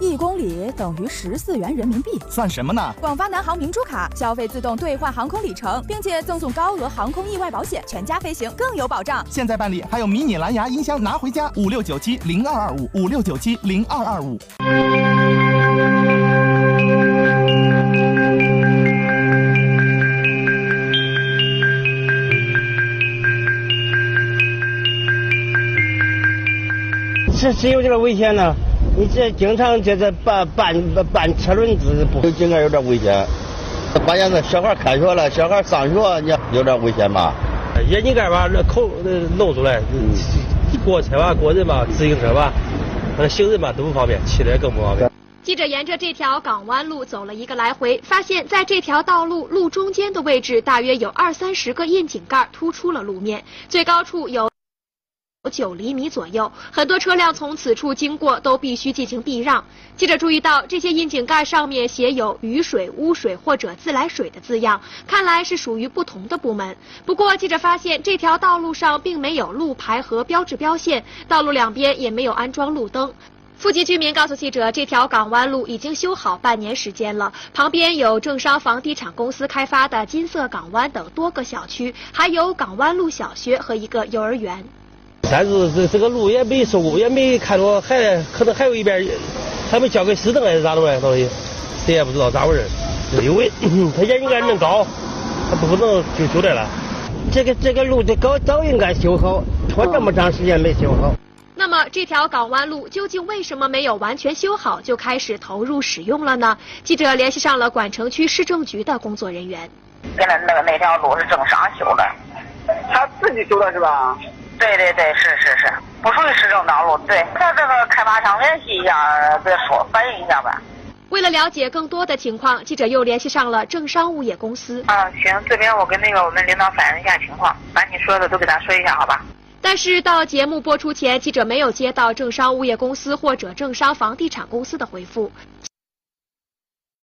一公里等于十四元人民币。算什么呢？广发南航明珠卡消费自动兑换航空里程，并且赠送高额航空意外保险，全家飞行更有保障。现在办理还有迷你蓝牙音箱拿回家。五六九七零二二五五六九七零二二五。是只有这个危险呢，你这经常在这搬搬搬车轮子，不应该有点危险。关键是小孩开学了，小孩上学，你有点危险吧？眼镜盖吧，那口露出来，过车吧，过人吧，自行车吧，那行人吧都不方便，骑的更不方便。记者沿着这条港湾路走了一个来回，发现在这条道路路中间的位置，大约有二三十个窨井盖突出了路面，最高处有。九厘米左右，很多车辆从此处经过都必须进行避让。记者注意到，这些窨井盖上面写有“雨水”“污水”或者“自来水”的字样，看来是属于不同的部门。不过，记者发现这条道路上并没有路牌和标志标线，道路两边也没有安装路灯。附近居民告诉记者，这条港湾路已经修好半年时间了，旁边有正商房地产公司开发的金色港湾等多个小区，还有港湾路小学和一个幼儿园。但是这这个路也没收，也没看着，还可能还有一边还没交给市政还是咋着嘞？东西谁也不知道咋回事。因为他也应该能高，他不可能就修这了。这个这个路的高早应该修好，拖这么长时间没修好。那么这条港湾路究竟为什么没有完全修好就开始投入使用了呢？记者联系上了管城区市政局的工作人员。现在那个那条路是正商修的，他自己修的是吧？对对对，是是是，不属于市政道路。对，他这个开发商联系一下，再说反映一下吧。为了了解更多的情况，记者又联系上了正商物业公司。啊，行，这边我跟那个我们领导反映一下情况，把你说的都给他说一下，好吧？但是到节目播出前，记者没有接到正商物业公司或者正商房地产公司的回复。